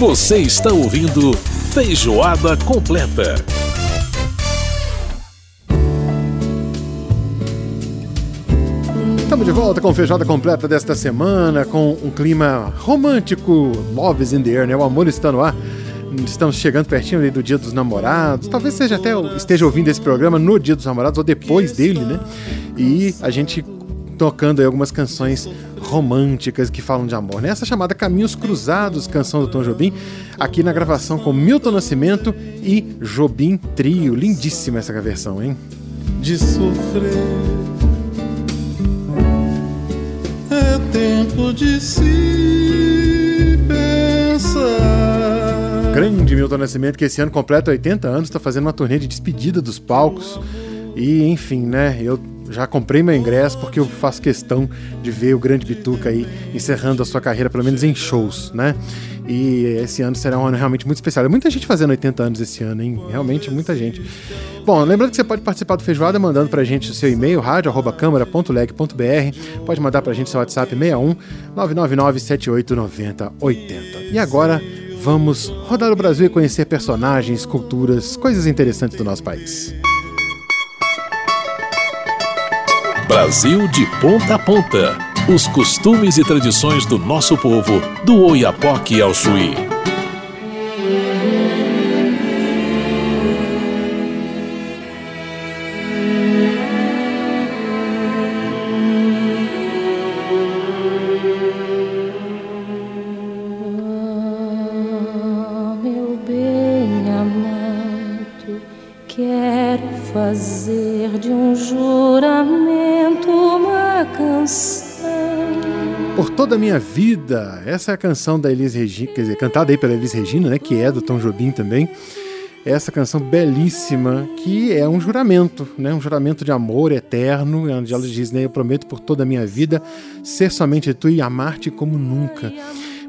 Você está ouvindo Feijoada Completa. Estamos de volta com feijoada completa desta semana, com um clima romântico, Love is in the air, né? O amor está no ar. Estamos chegando pertinho do Dia dos Namorados. Talvez seja até esteja ouvindo esse programa no Dia dos Namorados ou depois dele, né? E a gente tocando aí algumas canções românticas que falam de amor. Nessa chamada Caminhos Cruzados, canção do Tom Jobim, aqui na gravação com Milton Nascimento e Jobim Trio. Lindíssima essa versão, hein? De sofrer é tempo de se pensar. Grande Milton Nascimento, que esse ano completa 80 anos, está fazendo uma turnê de despedida dos palcos. E, enfim, né? Eu já comprei meu ingresso porque eu faço questão de ver o Grande Bituca aí encerrando a sua carreira, pelo menos em shows, né? E esse ano será um ano realmente muito especial. É muita gente fazendo 80 anos esse ano, hein? Realmente muita gente. Bom, lembrando que você pode participar do Feijoada mandando pra gente o seu e-mail, rádio.câmara.leg.br. Pode mandar pra gente seu WhatsApp 61 999 7890 80. E agora vamos rodar o Brasil e conhecer personagens, culturas, coisas interessantes do nosso país. Brasil de ponta a ponta. Os costumes e tradições do nosso povo, do Oiapoque ao Chuí. Por toda a minha vida, essa é a canção da Elis Regina, quer dizer, cantada aí pela Elis Regina, né, que é do Tom Jobim também. Essa canção belíssima, que é um juramento, né, um juramento de amor eterno, onde ela diz, né, eu prometo por toda a minha vida ser somente tu e amar-te como nunca.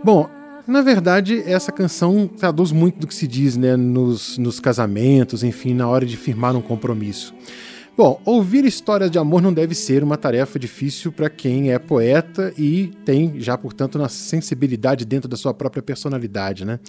Bom, na verdade, essa canção traduz muito do que se diz né, nos, nos casamentos, enfim, na hora de firmar um compromisso. Bom, ouvir histórias de amor não deve ser uma tarefa difícil para quem é poeta e tem já, portanto, uma sensibilidade dentro da sua própria personalidade, né?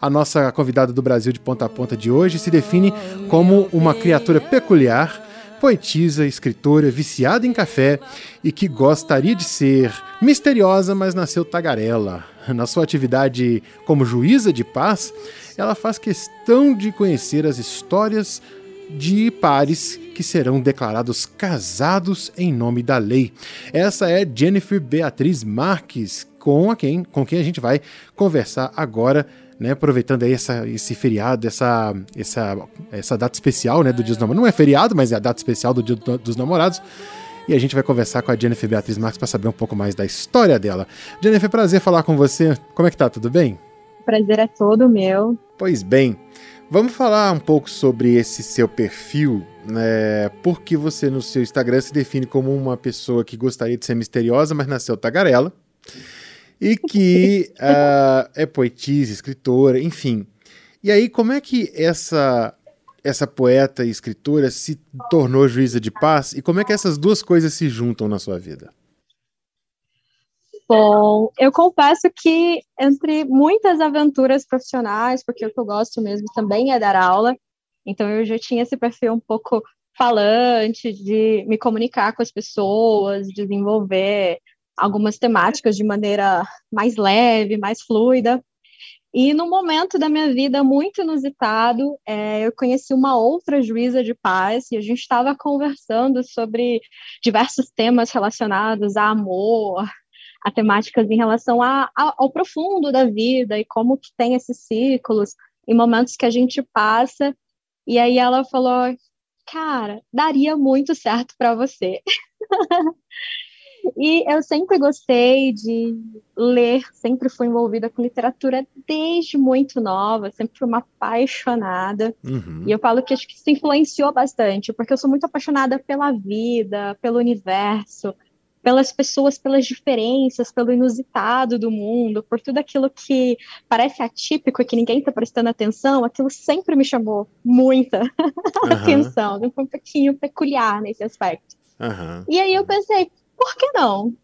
A nossa convidada do Brasil de ponta a ponta de hoje se define como uma criatura peculiar, poetisa, escritora, viciada em café e que gostaria de ser misteriosa, mas nasceu tagarela. Na sua atividade como juíza de paz, ela faz questão de conhecer as histórias de pares que serão declarados casados em nome da lei. Essa é Jennifer Beatriz Marques, com, a quem, com quem a gente vai conversar agora, né, aproveitando aí essa, esse feriado, essa, essa, essa data especial né, do Dia dos Namorados. Não é feriado, mas é a data especial do Dia dos Namorados. E a gente vai conversar com a Jennifer Beatriz Marques para saber um pouco mais da história dela. Jennifer, prazer falar com você. Como é que tá? Tudo bem? O prazer é todo meu. Pois bem, Vamos falar um pouco sobre esse seu perfil, né? Porque você no seu Instagram se define como uma pessoa que gostaria de ser misteriosa, mas nasceu tagarela. E que uh, é poetisa, escritora, enfim. E aí, como é que essa essa poeta e escritora se tornou juíza de paz? E como é que essas duas coisas se juntam na sua vida? Bom, eu confesso que entre muitas aventuras profissionais, porque o que eu gosto mesmo também é dar aula, então eu já tinha esse perfil um pouco falante, de me comunicar com as pessoas, desenvolver algumas temáticas de maneira mais leve, mais fluida. E no momento da minha vida muito inusitado, é, eu conheci uma outra juíza de paz e a gente estava conversando sobre diversos temas relacionados a amor, a temáticas em relação a, a, ao profundo da vida e como que tem esses ciclos e momentos que a gente passa. E aí ela falou, cara, daria muito certo para você. e eu sempre gostei de ler, sempre fui envolvida com literatura desde muito nova, sempre fui uma apaixonada. Uhum. E eu falo que acho que isso influenciou bastante, porque eu sou muito apaixonada pela vida, pelo universo, pelas pessoas, pelas diferenças, pelo inusitado do mundo, por tudo aquilo que parece atípico e que ninguém está prestando atenção, aquilo sempre me chamou muita uhum. atenção, um pouquinho peculiar nesse aspecto. Uhum. E aí eu pensei, por que não?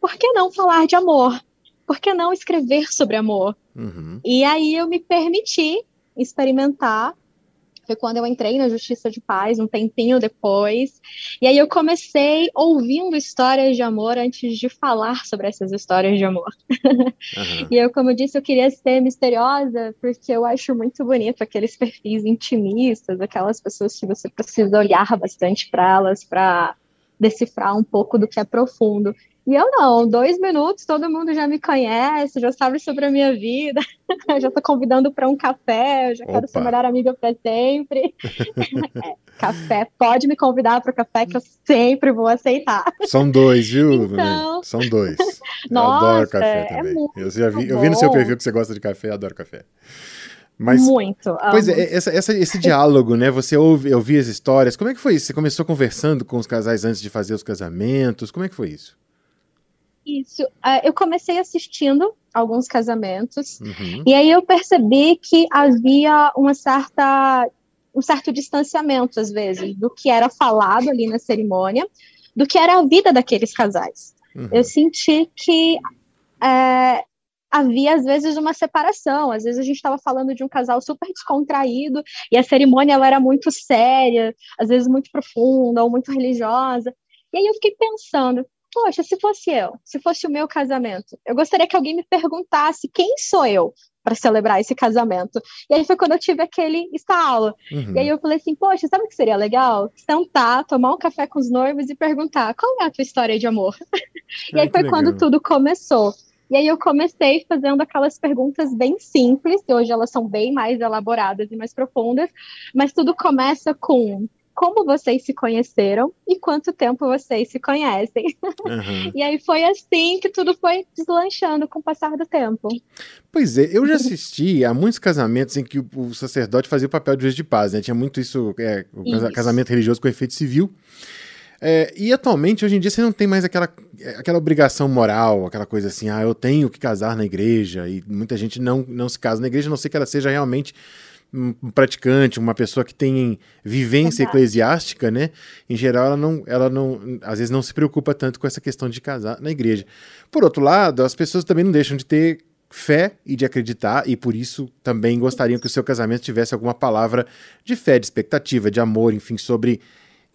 Por que não falar de amor? por que não escrever sobre amor? Uhum. E aí eu me permiti experimentar foi quando eu entrei na Justiça de Paz, um tempinho depois. E aí eu comecei ouvindo histórias de amor antes de falar sobre essas histórias de amor. Uhum. e eu, como eu disse, eu queria ser misteriosa, porque eu acho muito bonito aqueles perfis intimistas, aquelas pessoas que você precisa olhar bastante para elas para decifrar um pouco do que é profundo. E eu não, dois minutos, todo mundo já me conhece, já sabe sobre a minha vida, já estou convidando para um café, eu já Opa. quero ser melhor amiga para sempre. é, café, pode me convidar para o café que eu sempre vou aceitar. São dois, viu? Então... São dois. Nossa, eu adoro café é também. É eu, já vi, eu vi no seu perfil que você gosta de café, eu adoro café. Mas, Muito. Pois é, essa, essa, esse diálogo, né? Você ouve, ouvia as histórias. Como é que foi isso? Você começou conversando com os casais antes de fazer os casamentos? Como é que foi isso? Isso. Uh, eu comecei assistindo alguns casamentos uhum. e aí eu percebi que havia uma certa um certo distanciamento às vezes do que era falado ali na cerimônia, do que era a vida daqueles casais. Uhum. Eu senti que é, havia às vezes uma separação. Às vezes a gente estava falando de um casal super descontraído e a cerimônia ela era muito séria, às vezes muito profunda ou muito religiosa. E aí eu fiquei pensando, poxa, se fosse eu, se fosse o meu casamento, eu gostaria que alguém me perguntasse quem sou eu para celebrar esse casamento. E aí foi quando eu tive aquele estalo. Uhum. E aí eu falei assim, poxa, sabe o que seria legal? Sentar, tomar um café com os noivos e perguntar, qual é a tua história de amor? e aí foi legal. quando tudo começou. E aí eu comecei fazendo aquelas perguntas bem simples, e hoje elas são bem mais elaboradas e mais profundas, mas tudo começa com como vocês se conheceram e quanto tempo vocês se conhecem. Uhum. e aí foi assim que tudo foi deslanchando com o passar do tempo. Pois é, eu já assisti a muitos casamentos em que o, sacerdote fazia o papel de juiz de paz, né? Tinha muito isso, é, o isso. casamento religioso com efeito civil. É, e atualmente, hoje em dia, você não tem mais aquela, aquela obrigação moral, aquela coisa assim, ah, eu tenho que casar na igreja, e muita gente não, não se casa na igreja, a não ser que ela seja realmente um praticante, uma pessoa que tem vivência Exato. eclesiástica, né? Em geral, ela não, ela não, às vezes não se preocupa tanto com essa questão de casar na igreja. Por outro lado, as pessoas também não deixam de ter fé e de acreditar, e por isso também gostariam que o seu casamento tivesse alguma palavra de fé, de expectativa, de amor, enfim, sobre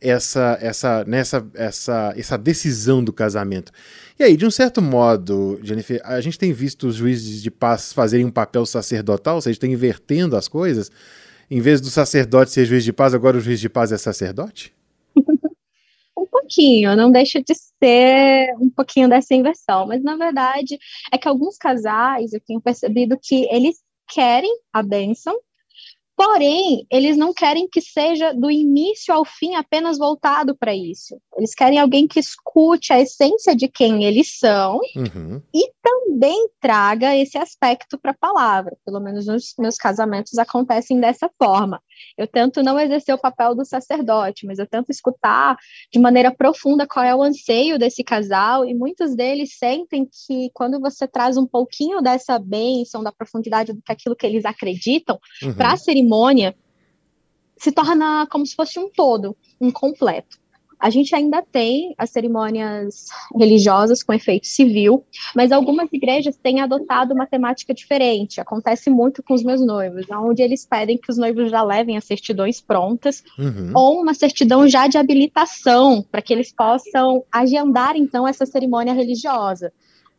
essa essa nessa essa essa decisão do casamento. E aí, de um certo modo, Jennifer, a gente tem visto os juízes de paz fazerem um papel sacerdotal, ou seja, estão invertendo as coisas. Em vez do sacerdote ser juiz de paz, agora o juiz de paz é sacerdote? um pouquinho, não deixa de ser um pouquinho dessa inversão, mas na verdade é que alguns casais eu tenho percebido que eles querem a bênção, Porém, eles não querem que seja do início ao fim apenas voltado para isso. Eles querem alguém que escute a essência de quem eles são uhum. e também traga esse aspecto para a palavra. Pelo menos nos meus casamentos acontecem dessa forma. Eu tento não exercer o papel do sacerdote, mas eu tento escutar de maneira profunda qual é o anseio desse casal, e muitos deles sentem que quando você traz um pouquinho dessa bênção, da profundidade do que aquilo que eles acreditam, uhum. para a cerimônia, se torna como se fosse um todo, um completo. A gente ainda tem as cerimônias religiosas com efeito civil, mas algumas igrejas têm adotado uma temática diferente. Acontece muito com os meus noivos, onde eles pedem que os noivos já levem as certidões prontas uhum. ou uma certidão já de habilitação, para que eles possam agendar então essa cerimônia religiosa.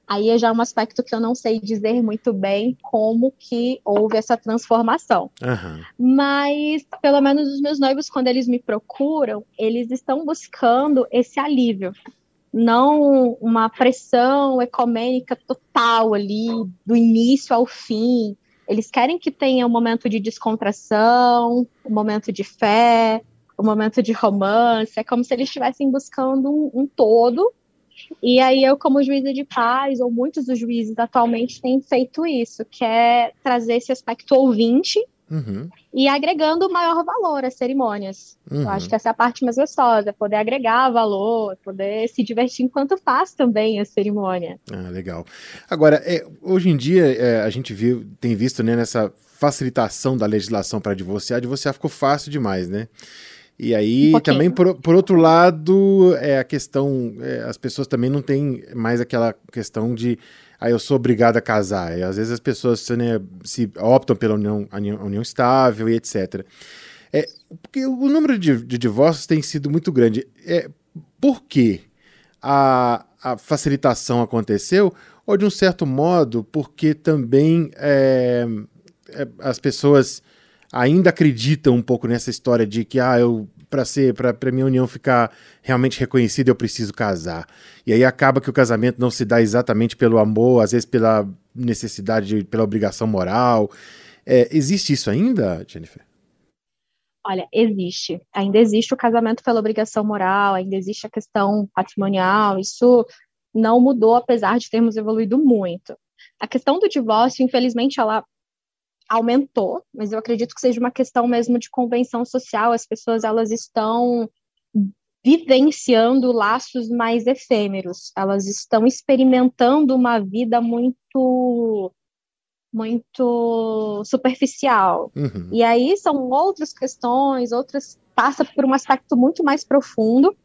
Aí é já um aspecto que eu não sei dizer muito bem como que houve essa transformação. Uhum. Mas, pelo menos os meus noivos, quando eles me procuram, eles estão buscando esse alívio. Não uma pressão ecumênica total ali, do início ao fim. Eles querem que tenha um momento de descontração, um momento de fé, um momento de romance. É como se eles estivessem buscando um, um todo e aí eu, como juíza de paz, ou muitos dos juízes atualmente têm feito isso, que é trazer esse aspecto ouvinte uhum. e agregando maior valor às cerimônias. Uhum. Eu acho que essa é a parte mais gostosa, poder agregar valor, poder se divertir enquanto faz também a cerimônia. Ah, legal. Agora, é, hoje em dia, é, a gente viu, tem visto né, nessa facilitação da legislação para divorciar, divorciar ficou fácil demais, né? E aí, um também, por, por outro lado, é a questão, é, as pessoas também não têm mais aquela questão de aí eu sou obrigado a casar. E às vezes as pessoas né, se optam pela união, união estável e etc. É, porque o número de, de divórcios tem sido muito grande. É, por que a, a facilitação aconteceu? Ou de um certo modo, porque também é, é, as pessoas ainda acreditam um pouco nessa história de que ah, eu para ser para minha união ficar realmente reconhecida eu preciso casar e aí acaba que o casamento não se dá exatamente pelo amor às vezes pela necessidade pela obrigação moral é, existe isso ainda Jennifer Olha, existe. Ainda existe o casamento pela obrigação moral, ainda existe a questão patrimonial, isso não mudou, apesar de termos evoluído muito. A questão do divórcio, infelizmente, ela aumentou, mas eu acredito que seja uma questão mesmo de convenção social. As pessoas elas estão vivenciando laços mais efêmeros. Elas estão experimentando uma vida muito muito superficial. Uhum. E aí são outras questões, outras passa por um aspecto muito mais profundo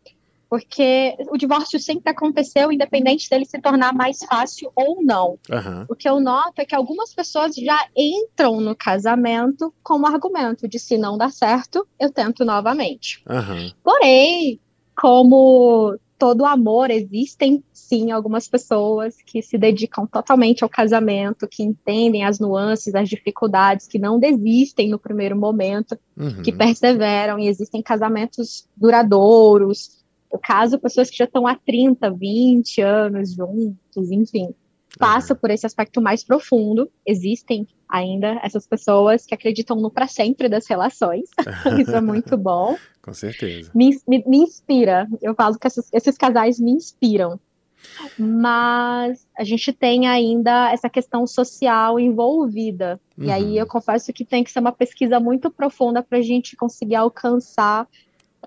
porque o divórcio sempre aconteceu, independente dele se tornar mais fácil ou não. Uhum. O que eu noto é que algumas pessoas já entram no casamento com o argumento de se não dar certo, eu tento novamente. Uhum. Porém, como todo amor, existem sim algumas pessoas que se dedicam totalmente ao casamento, que entendem as nuances, as dificuldades, que não desistem no primeiro momento, uhum. que perseveram, e existem casamentos duradouros, eu caso pessoas que já estão há 30, 20 anos juntos, enfim. Passa por esse aspecto mais profundo. Existem ainda essas pessoas que acreditam no para sempre das relações. Isso é muito bom. Com certeza. Me, me, me inspira. Eu falo que esses, esses casais me inspiram. Mas a gente tem ainda essa questão social envolvida. Uhum. E aí uhum. eu confesso que tem que ser uma pesquisa muito profunda para a gente conseguir alcançar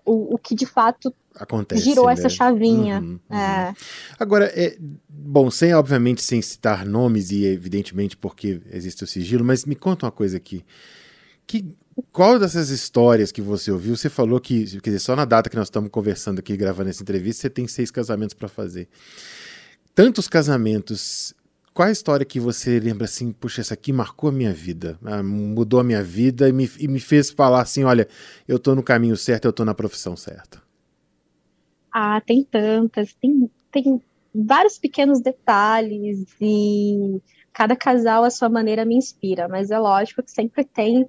o, o que de fato Acontece, girou né? essa chavinha. Uhum, uhum. É. Agora, é, bom, sem obviamente sem citar nomes e evidentemente porque existe o sigilo, mas me conta uma coisa aqui. Que, qual dessas histórias que você ouviu, você falou que, quer dizer, só na data que nós estamos conversando aqui, gravando essa entrevista, você tem seis casamentos para fazer. Tantos casamentos qual a história que você lembra assim, puxa, essa aqui marcou a minha vida, ah, mudou a minha vida e me, e me fez falar assim, olha, eu estou no caminho certo, eu estou na profissão certa? Ah, tem tantas, tem, tem vários pequenos detalhes e cada casal à sua maneira me inspira, mas é lógico que sempre tem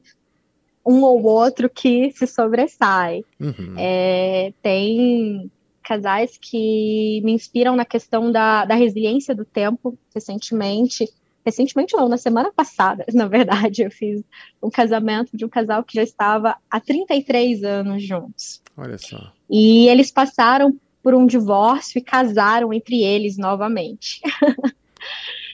um ou outro que se sobressai. Uhum. É, tem casais que me inspiram na questão da, da resiliência do tempo, recentemente. Recentemente, não, na semana passada, na verdade, eu fiz um casamento de um casal que já estava há 33 anos juntos. Olha só. E eles passaram por um divórcio e casaram entre eles novamente.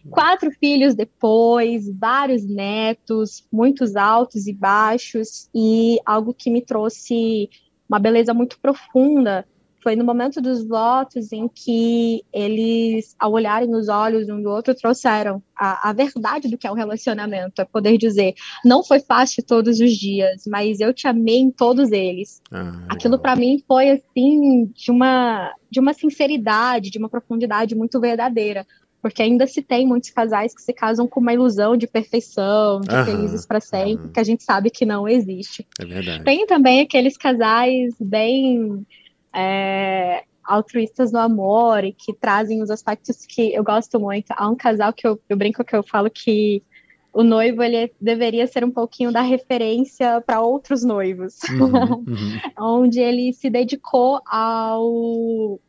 Quatro filhos depois, vários netos, muitos altos e baixos, e algo que me trouxe uma beleza muito profunda foi no momento dos votos em que eles, ao olharem nos olhos um do outro, trouxeram a, a verdade do que é o um relacionamento. É poder dizer, não foi fácil todos os dias, mas eu te amei em todos eles. Ah, Aquilo para mim foi assim de uma de uma sinceridade, de uma profundidade muito verdadeira porque ainda se tem muitos casais que se casam com uma ilusão de perfeição, de aham, felizes para sempre, aham. que a gente sabe que não existe. É verdade. Tem também aqueles casais bem é, altruístas no amor e que trazem os aspectos que eu gosto muito. Há um casal que eu, eu brinco que eu falo que o noivo ele deveria ser um pouquinho da referência para outros noivos, uhum, uhum. onde ele se dedicou ao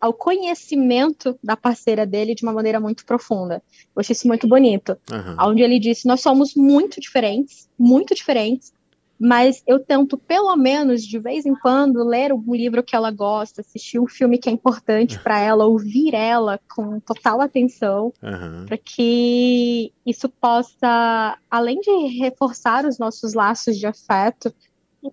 ao conhecimento da parceira dele de uma maneira muito profunda. Eu achei isso muito bonito. Uhum. Onde ele disse: Nós somos muito diferentes, muito diferentes, mas eu tento, pelo menos, de vez em quando, ler um livro que ela gosta, assistir um filme que é importante para ela, ouvir ela com total atenção, uhum. para que isso possa, além de reforçar os nossos laços de afeto,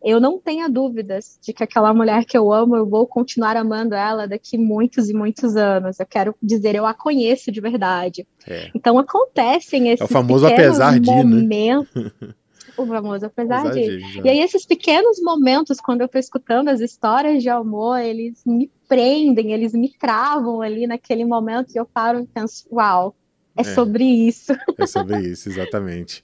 eu não tenha dúvidas de que aquela mulher que eu amo, eu vou continuar amando ela daqui muitos e muitos anos. Eu quero dizer, eu a conheço de verdade. É. Então acontecem esses é o famoso apesar de, né? o famoso apesar de. E aí, esses pequenos momentos, quando eu tô escutando as histórias de amor, eles me prendem, eles me travam ali naquele momento e eu paro e penso, uau, É, é sobre isso. É sobre isso, exatamente.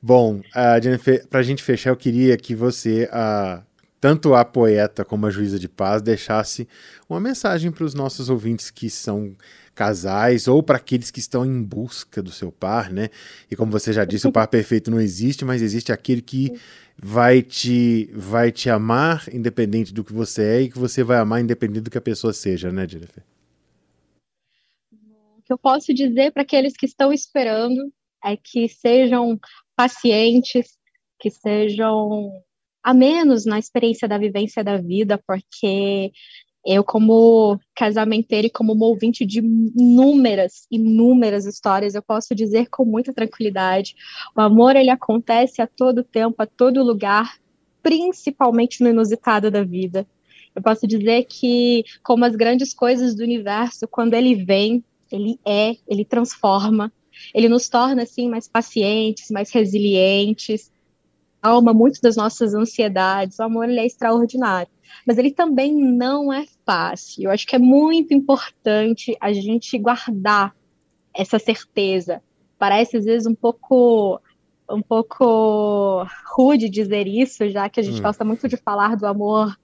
Bom, uh, Jennifer, para a gente fechar, eu queria que você, uh, tanto a poeta como a juíza de paz, deixasse uma mensagem para os nossos ouvintes que são casais ou para aqueles que estão em busca do seu par, né? E como você já disse, o par perfeito não existe, mas existe aquele que vai te vai te amar independente do que você é e que você vai amar independente do que a pessoa seja, né, Jennifer? O que eu posso dizer para aqueles que estão esperando é que sejam pacientes, que sejam a menos na experiência da vivência da vida, porque eu, como casamenteira e como ouvinte de inúmeras, inúmeras histórias, eu posso dizer com muita tranquilidade: o amor ele acontece a todo tempo, a todo lugar, principalmente no inusitado da vida. Eu posso dizer que, como as grandes coisas do universo, quando ele vem, ele é, ele transforma, ele nos torna assim mais pacientes, mais resilientes, alma muito das nossas ansiedades. O amor ele é extraordinário mas ele também não é fácil. Eu acho que é muito importante a gente guardar essa certeza. Parece às vezes um pouco um pouco rude dizer isso, já que a gente hum. gosta muito de falar do amor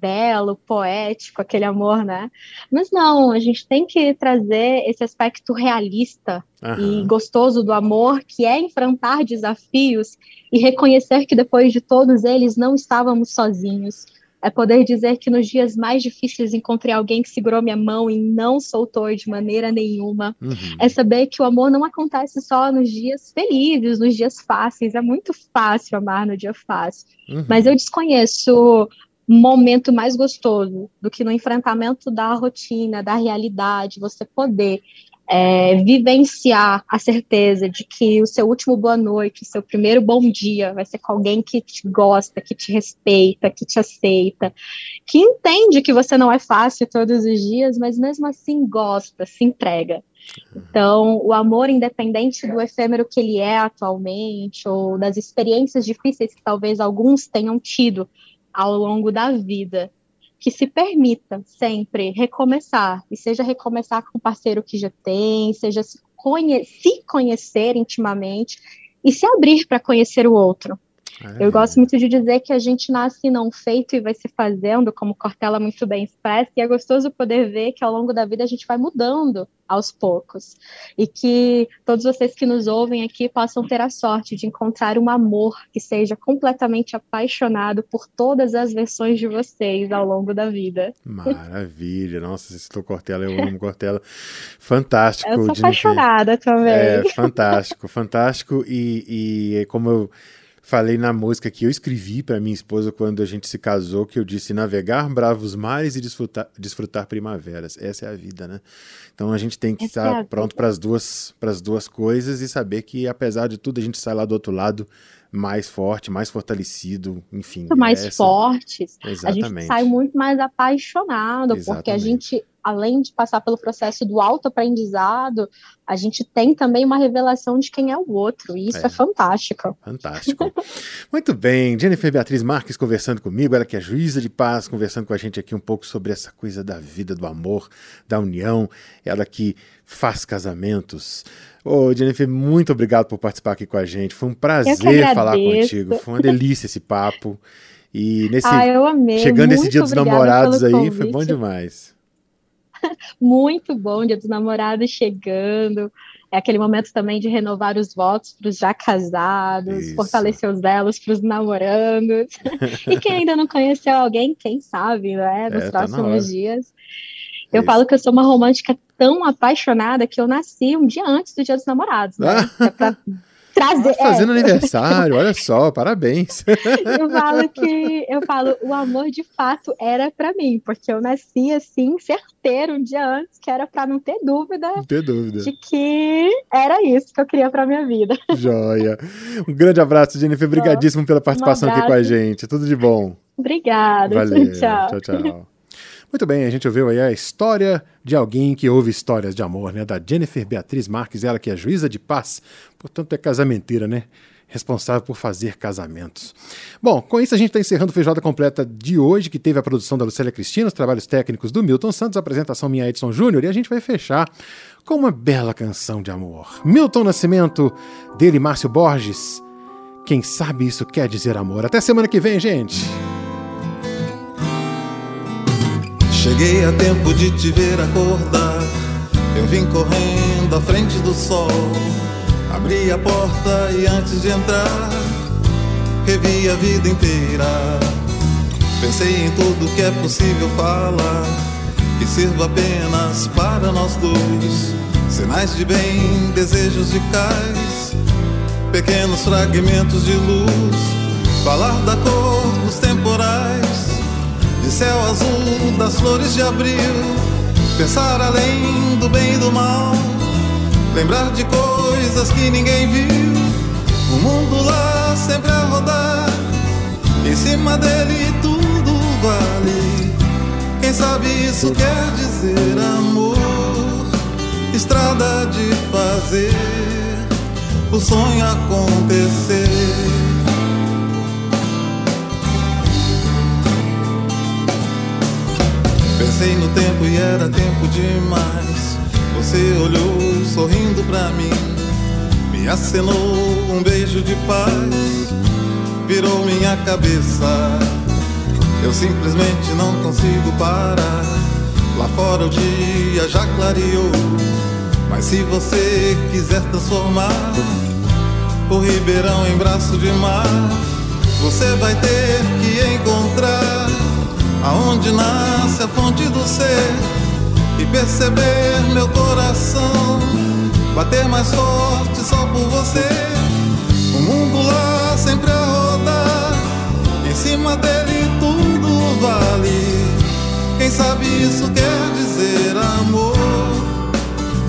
belo, poético, aquele amor, né? Mas não, a gente tem que trazer esse aspecto realista uhum. e gostoso do amor, que é enfrentar desafios e reconhecer que depois de todos eles não estávamos sozinhos, é poder dizer que nos dias mais difíceis encontrei alguém que segurou minha mão e não soltou de maneira nenhuma. Uhum. É saber que o amor não acontece só nos dias felizes, nos dias fáceis. É muito fácil amar no dia fácil. Uhum. Mas eu desconheço momento mais gostoso do que no enfrentamento da rotina, da realidade, você poder é, vivenciar a certeza de que o seu último boa noite, o seu primeiro bom dia vai ser com alguém que te gosta, que te respeita, que te aceita, que entende que você não é fácil todos os dias, mas mesmo assim gosta, se entrega. Então, o amor, independente do efêmero que ele é atualmente, ou das experiências difíceis que talvez alguns tenham tido ao longo da vida, que se permita sempre recomeçar, e seja recomeçar com o parceiro que já tem, seja se, conhe se conhecer intimamente e se abrir para conhecer o outro. É. Eu gosto muito de dizer que a gente nasce não feito e vai se fazendo, como Cortella muito bem expressa, e é gostoso poder ver que ao longo da vida a gente vai mudando aos poucos. E que todos vocês que nos ouvem aqui possam ter a sorte de encontrar um amor que seja completamente apaixonado por todas as versões de vocês ao longo da vida. Maravilha! Nossa, você citou Cortella, eu amo Cortella. Fantástico. Eu sou apaixonada também. É, fantástico, fantástico. E, e como eu falei na música que eu escrevi para minha esposa quando a gente se casou, que eu disse navegar bravos mares e desfrutar, desfrutar primaveras. Essa é a vida, né? Então a gente tem que Essa estar é pronto para as duas, duas coisas e saber que apesar de tudo a gente sai lá do outro lado mais forte, mais fortalecido, enfim. Muito mais essa... fortes. Exatamente. A gente sai muito mais apaixonado, Exatamente. porque a gente além de passar pelo processo do autoaprendizado, a gente tem também uma revelação de quem é o outro, e isso é, é fantástico. Fantástico. Muito bem, Jennifer Beatriz Marques conversando comigo, ela que é juíza de paz, conversando com a gente aqui um pouco sobre essa coisa da vida, do amor, da união, ela que faz casamentos. Ô, Jennifer, muito obrigado por participar aqui com a gente. Foi um prazer falar contigo. Foi uma delícia esse papo. E nesse ah, eu amei. chegando muito esse dia dos namorados aí, convite. foi bom demais. muito bom, dia dos namorados chegando. É aquele momento também de renovar os votos para os já casados, Isso. fortalecer os delos para os namorandos. e quem ainda não conheceu alguém, quem sabe, né? Nos é, tá próximos tá dias. Eu Isso. falo que eu sou uma romântica tão apaixonada que eu nasci um dia antes do Dia dos Namorados, né? é pra trazer. Fazendo é. aniversário, olha só, parabéns. Eu falo que eu falo, o amor de fato era para mim, porque eu nasci assim, certeiro um dia antes, que era para não ter dúvida. Não ter dúvida. De que era isso que eu queria para minha vida. Joia. Um grande abraço, Jennifer. Obrigadíssimo pela participação um aqui com a gente. Tudo de bom. Obrigada. Valeu. Tchau, tchau. tchau. Muito bem, a gente ouviu aí a história de alguém que ouve histórias de amor, né? Da Jennifer Beatriz Marques, ela que é juíza de paz, portanto é casamenteira, né? responsável por fazer casamentos. Bom, com isso a gente está encerrando o Feijoada Completa de hoje, que teve a produção da Lucélia Cristina, os trabalhos técnicos do Milton Santos, a apresentação minha Edson Júnior, e a gente vai fechar com uma bela canção de amor. Milton Nascimento, dele Márcio Borges. Quem sabe isso quer dizer amor. Até semana que vem, gente. Cheguei a tempo de te ver acordar. Eu vim correndo à frente do sol. Abri a porta e antes de entrar, revi a vida inteira. Pensei em tudo que é possível falar, que sirva apenas para nós dois. Sinais de bem, desejos de cais, pequenos fragmentos de luz. Falar da cor dos temporais céu azul, das flores de abril. Pensar além do bem e do mal, lembrar de coisas que ninguém viu. O mundo lá sempre a rodar, em cima dele tudo vale. Quem sabe isso quer dizer amor, estrada de fazer o sonho acontecer. Pensei no tempo e era tempo demais. Você olhou sorrindo pra mim, me acenou um beijo de paz, virou minha cabeça. Eu simplesmente não consigo parar. Lá fora o dia já clareou, mas se você quiser transformar o Ribeirão em braço de mar, você vai ter que encontrar aonde nasce a fonte do ser e perceber meu coração bater mais forte só por você. O mundo lá sempre a rodar, em cima dele tudo vale. Quem sabe isso quer dizer amor,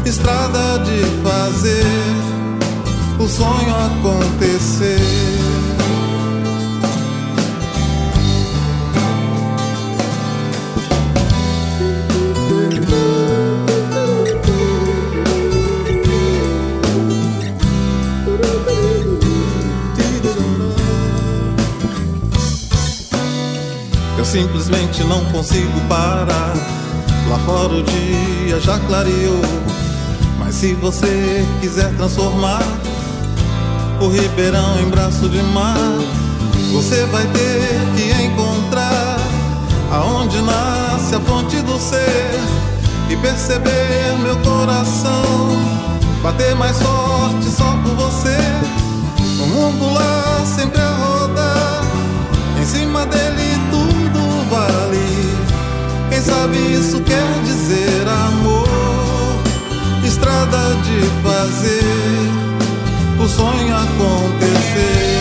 estrada de fazer o sonho acontecer. Simplesmente não consigo parar. Lá fora o dia já clareou. Mas se você quiser transformar o Ribeirão em braço de mar, você vai ter que encontrar aonde nasce a fonte do ser e perceber meu coração bater mais forte só por você. O mundo lá sempre a rodar, em cima dele sabe isso quer dizer amor, estrada de fazer o sonho acontecer.